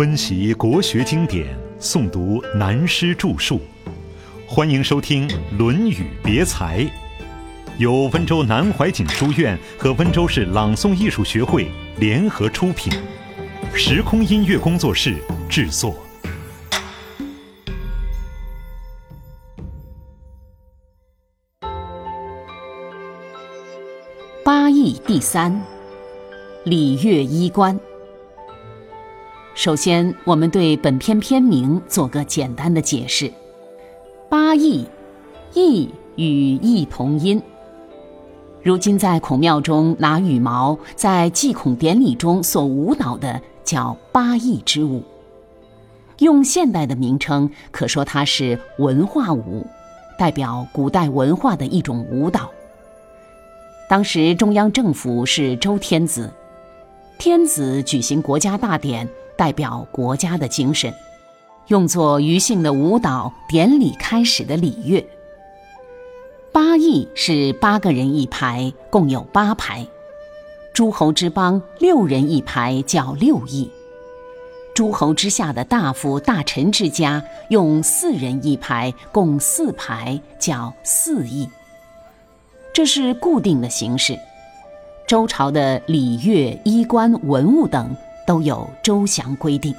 温习国学经典，诵读南师著述，欢迎收听《论语别裁》，由温州南怀瑾书院和温州市朗诵艺术学会联合出品，时空音乐工作室制作。八义第三，礼乐衣冠。首先，我们对本篇篇名做个简单的解释。八佾，佾与佾同音。如今在孔庙中拿羽毛在祭孔典礼中所舞蹈的，叫八佾之舞。用现代的名称，可说它是文化舞，代表古代文化的一种舞蹈。当时中央政府是周天子，天子举行国家大典。代表国家的精神，用作余姓的舞蹈，典礼开始的礼乐。八佾是八个人一排，共有八排。诸侯之邦六人一排叫六佾。诸侯之下的大夫大臣之家用四人一排，共四排叫四佾。这是固定的形式。周朝的礼乐、衣冠、文物等。都有周详规定。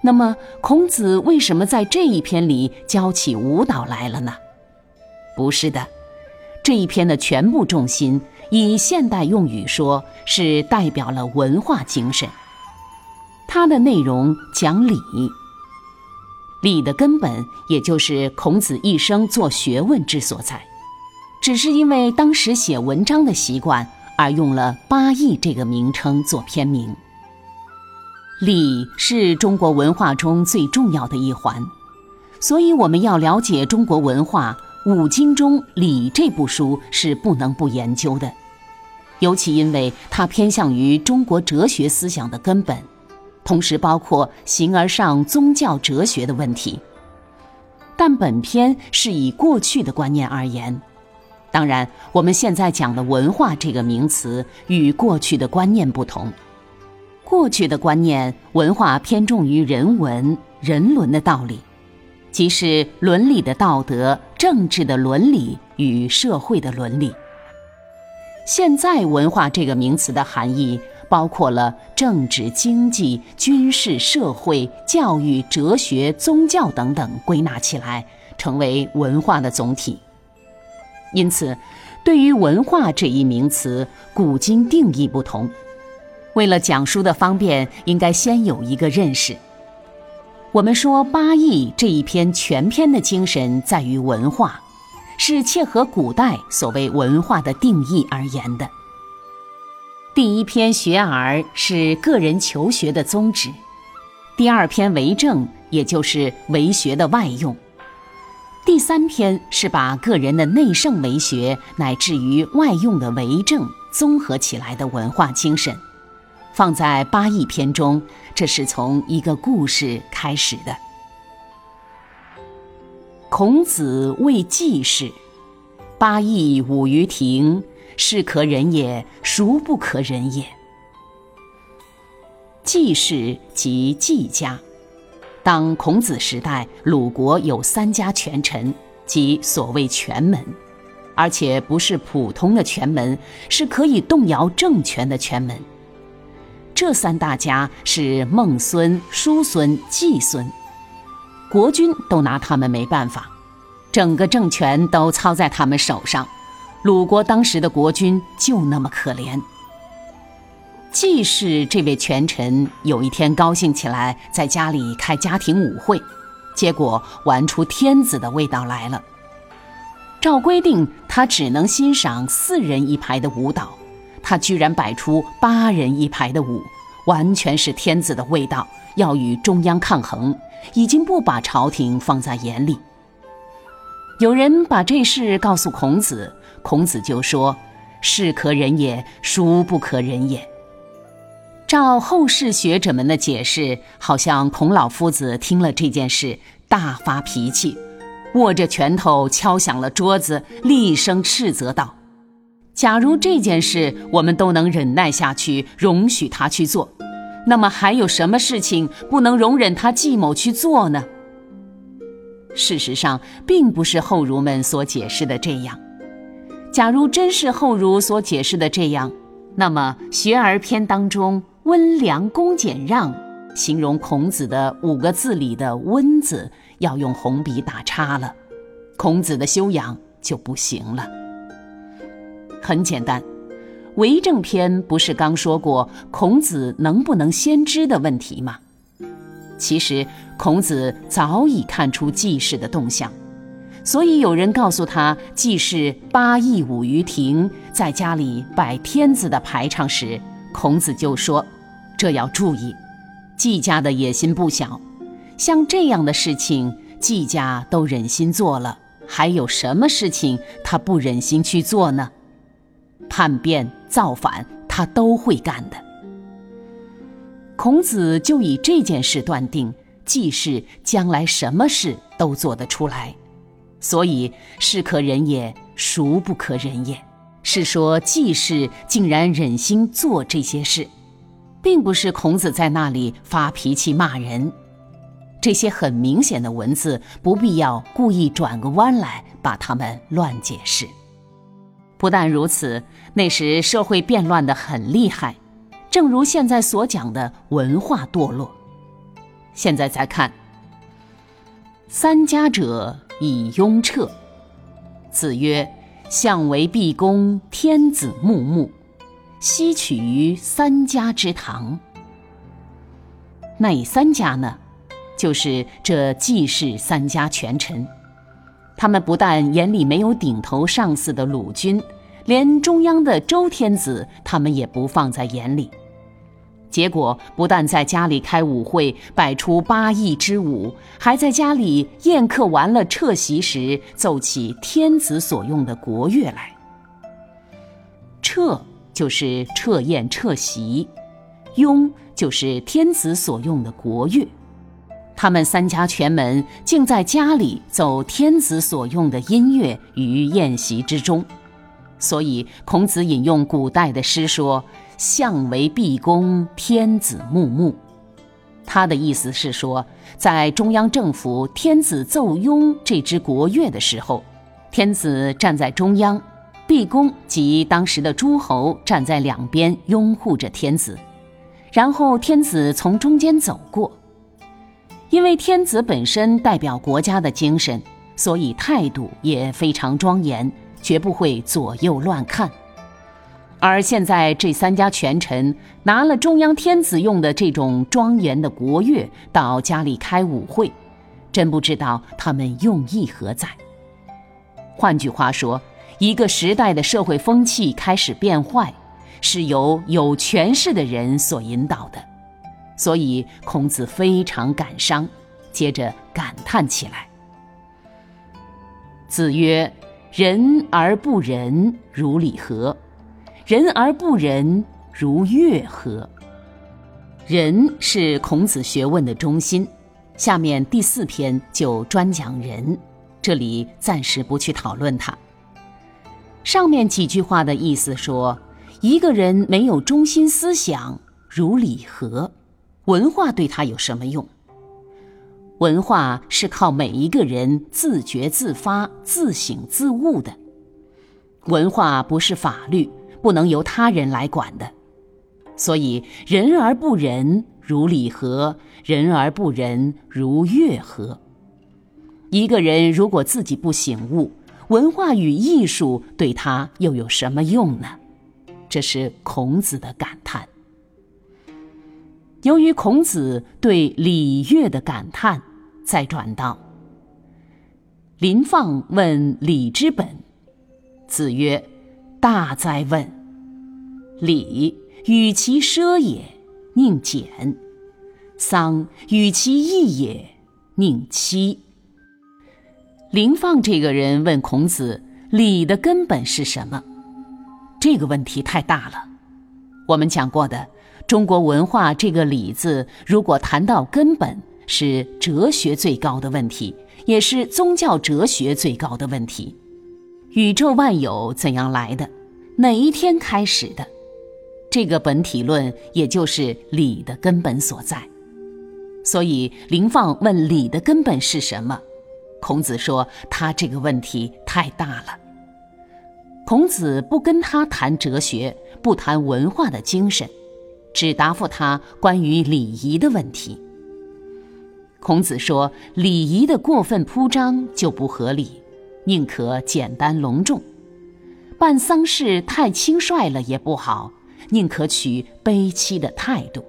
那么，孔子为什么在这一篇里教起舞蹈来了呢？不是的，这一篇的全部重心，以现代用语说，是代表了文化精神。它的内容讲礼，礼的根本也就是孔子一生做学问之所在，只是因为当时写文章的习惯。而用了“八佾”这个名称做片名。礼是中国文化中最重要的一环，所以我们要了解中国文化，五经中《礼》这部书是不能不研究的。尤其因为它偏向于中国哲学思想的根本，同时包括形而上宗教哲学的问题。但本篇是以过去的观念而言。当然，我们现在讲的“文化”这个名词与过去的观念不同。过去的观念，文化偏重于人文、人伦的道理，即是伦理的道德、政治的伦理与社会的伦理。现在，“文化”这个名词的含义包括了政治、经济、军事、社会、教育、哲学、宗教等等，归纳起来成为文化的总体。因此，对于“文化”这一名词，古今定义不同。为了讲述的方便，应该先有一个认识。我们说《八佾》这一篇全篇的精神在于文化，是切合古代所谓文化的定义而言的。第一篇《学而》是个人求学的宗旨，第二篇《为政》也就是为学的外用。第三篇是把个人的内圣为学，乃至于外用的为政综合起来的文化精神，放在八义篇中，这是从一个故事开始的。孔子谓季氏：“八义舞于庭，是可忍也，孰不可忍也？”季氏即季家。当孔子时代，鲁国有三家权臣，即所谓权门，而且不是普通的权门，是可以动摇政权的权门。这三大家是孟孙、叔孙、季孙，国君都拿他们没办法，整个政权都操在他们手上。鲁国当时的国君就那么可怜。季氏这位权臣有一天高兴起来，在家里开家庭舞会，结果玩出天子的味道来了。照规定，他只能欣赏四人一排的舞蹈，他居然摆出八人一排的舞，完全是天子的味道，要与中央抗衡，已经不把朝廷放在眼里。有人把这事告诉孔子，孔子就说：“是可忍也，孰不可忍也？”照后世学者们的解释，好像孔老夫子听了这件事大发脾气，握着拳头敲响了桌子，厉声斥责道：“假如这件事我们都能忍耐下去，容许他去做，那么还有什么事情不能容忍他季某去做呢？事实上，并不是后儒们所解释的这样。假如真是后儒所解释的这样，那么《学而篇》当中“温良恭俭让”形容孔子的五个字里的“温”字要用红笔打叉了，孔子的修养就不行了。很简单，《为政篇》不是刚说过孔子能不能先知的问题吗？其实孔子早已看出季氏的动向。所以有人告诉他，季氏八佾舞于庭，在家里摆天子的排场时，孔子就说：“这要注意，季家的野心不小。像这样的事情，季家都忍心做了，还有什么事情他不忍心去做呢？叛变、造反，他都会干的。”孔子就以这件事断定，季氏将来什么事都做得出来。所以是可忍也，孰不可忍也？是说季氏竟然忍心做这些事，并不是孔子在那里发脾气骂人。这些很明显的文字，不必要故意转个弯来把它们乱解释。不但如此，那时社会变乱的很厉害，正如现在所讲的文化堕落。现在再看三家者。以雍彻。子曰：“相为毕公，天子穆穆，吸取于三家之堂。”哪三家呢？就是这季氏三家权臣。他们不但眼里没有顶头上司的鲁君，连中央的周天子，他们也不放在眼里。结果不但在家里开舞会，摆出八佾之舞，还在家里宴客完了撤席时，奏起天子所用的国乐来。撤就是彻宴彻席，庸就是天子所用的国乐。他们三家全门竟在家里奏天子所用的音乐于宴席之中，所以孔子引用古代的诗说。相为毕公，天子穆穆。他的意思是说，在中央政府天子奏庸这支国乐的时候，天子站在中央，毕公及当时的诸侯站在两边拥护着天子，然后天子从中间走过。因为天子本身代表国家的精神，所以态度也非常庄严，绝不会左右乱看。而现在这三家权臣拿了中央天子用的这种庄严的国乐到家里开舞会，真不知道他们用意何在。换句话说，一个时代的社会风气开始变坏，是由有权势的人所引导的。所以孔子非常感伤，接着感叹起来。子曰：“仁而不仁，如礼何？”人而不仁，如乐何？仁是孔子学问的中心。下面第四篇就专讲仁，这里暂时不去讨论它。上面几句话的意思说，一个人没有中心思想，如礼和？文化对他有什么用？文化是靠每一个人自觉自发、自省自悟的。文化不是法律。不能由他人来管的，所以仁而不仁，如礼和？仁而不仁，如乐和？一个人如果自己不醒悟，文化与艺术对他又有什么用呢？这是孔子的感叹。由于孔子对礼乐的感叹，再转到林放问礼之本，子曰。大哉问！礼与其奢也，宁俭；丧与其易也，宁戚。林放这个人问孔子：“礼的根本是什么？”这个问题太大了。我们讲过的，中国文化这个“礼”字，如果谈到根本，是哲学最高的问题，也是宗教哲学最高的问题。宇宙万有怎样来的？哪一天开始的？这个本体论也就是礼的根本所在。所以林放问礼的根本是什么，孔子说他这个问题太大了。孔子不跟他谈哲学，不谈文化的精神，只答复他关于礼仪的问题。孔子说：“礼仪的过分铺张就不合理，宁可简单隆重；办丧事太轻率了也不好，宁可取悲戚的态度。”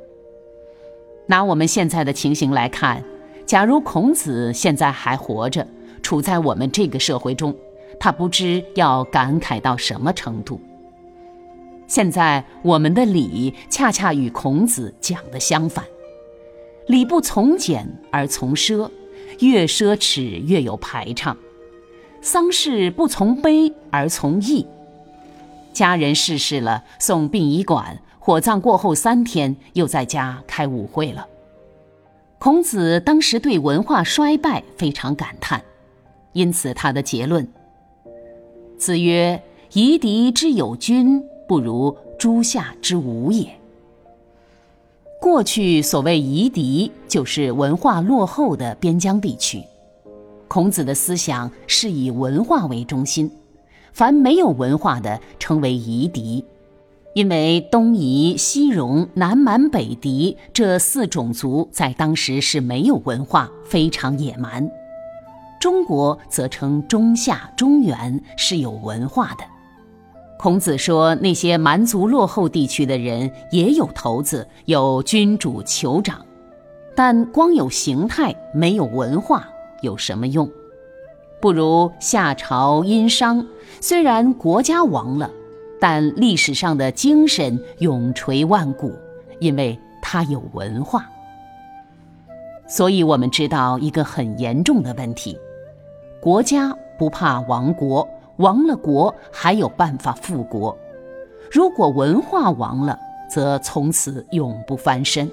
拿我们现在的情形来看，假如孔子现在还活着，处在我们这个社会中。他不知要感慨到什么程度。现在我们的礼恰恰与孔子讲的相反，礼不从简而从奢，越奢侈越有排场；丧事不从悲而从义，家人逝世了送殡仪馆，火葬过后三天又在家开舞会了。孔子当时对文化衰败非常感叹，因此他的结论。子曰：“夷狄之有君，不如诸夏之无也。”过去所谓夷狄，就是文化落后的边疆地区。孔子的思想是以文化为中心，凡没有文化的称为夷狄，因为东夷、西戎、南蛮、北狄这四种族在当时是没有文化，非常野蛮。中国则称中夏、中原是有文化的。孔子说，那些蛮族落后地区的人也有头子，有君主、酋长，但光有形态没有文化有什么用？不如夏朝殷商，虽然国家亡了，但历史上的精神永垂万古，因为它有文化。所以我们知道一个很严重的问题。国家不怕亡国，亡了国还有办法复国。如果文化亡了，则从此永不翻身。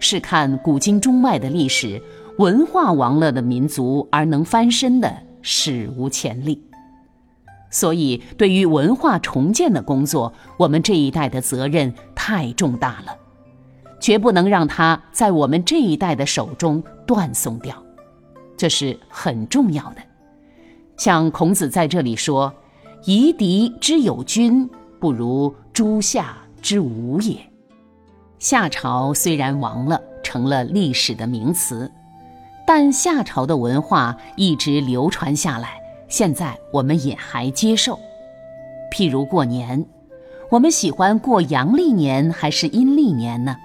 试看古今中外的历史，文化亡了的民族而能翻身的史无前例。所以，对于文化重建的工作，我们这一代的责任太重大了，绝不能让它在我们这一代的手中断送掉。这是很重要的。像孔子在这里说：“夷狄之有君，不如诸夏之无也。”夏朝虽然亡了，成了历史的名词，但夏朝的文化一直流传下来，现在我们也还接受。譬如过年，我们喜欢过阳历年还是阴历年呢？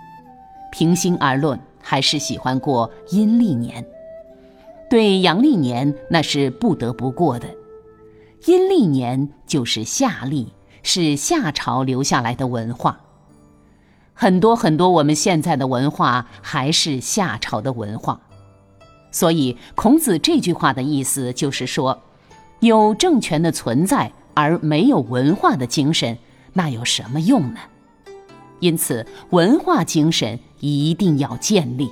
平心而论，还是喜欢过阴历年。对阳历年那是不得不过的，阴历年就是夏历，是夏朝留下来的文化。很多很多我们现在的文化还是夏朝的文化，所以孔子这句话的意思就是说，有政权的存在而没有文化的精神，那有什么用呢？因此，文化精神一定要建立。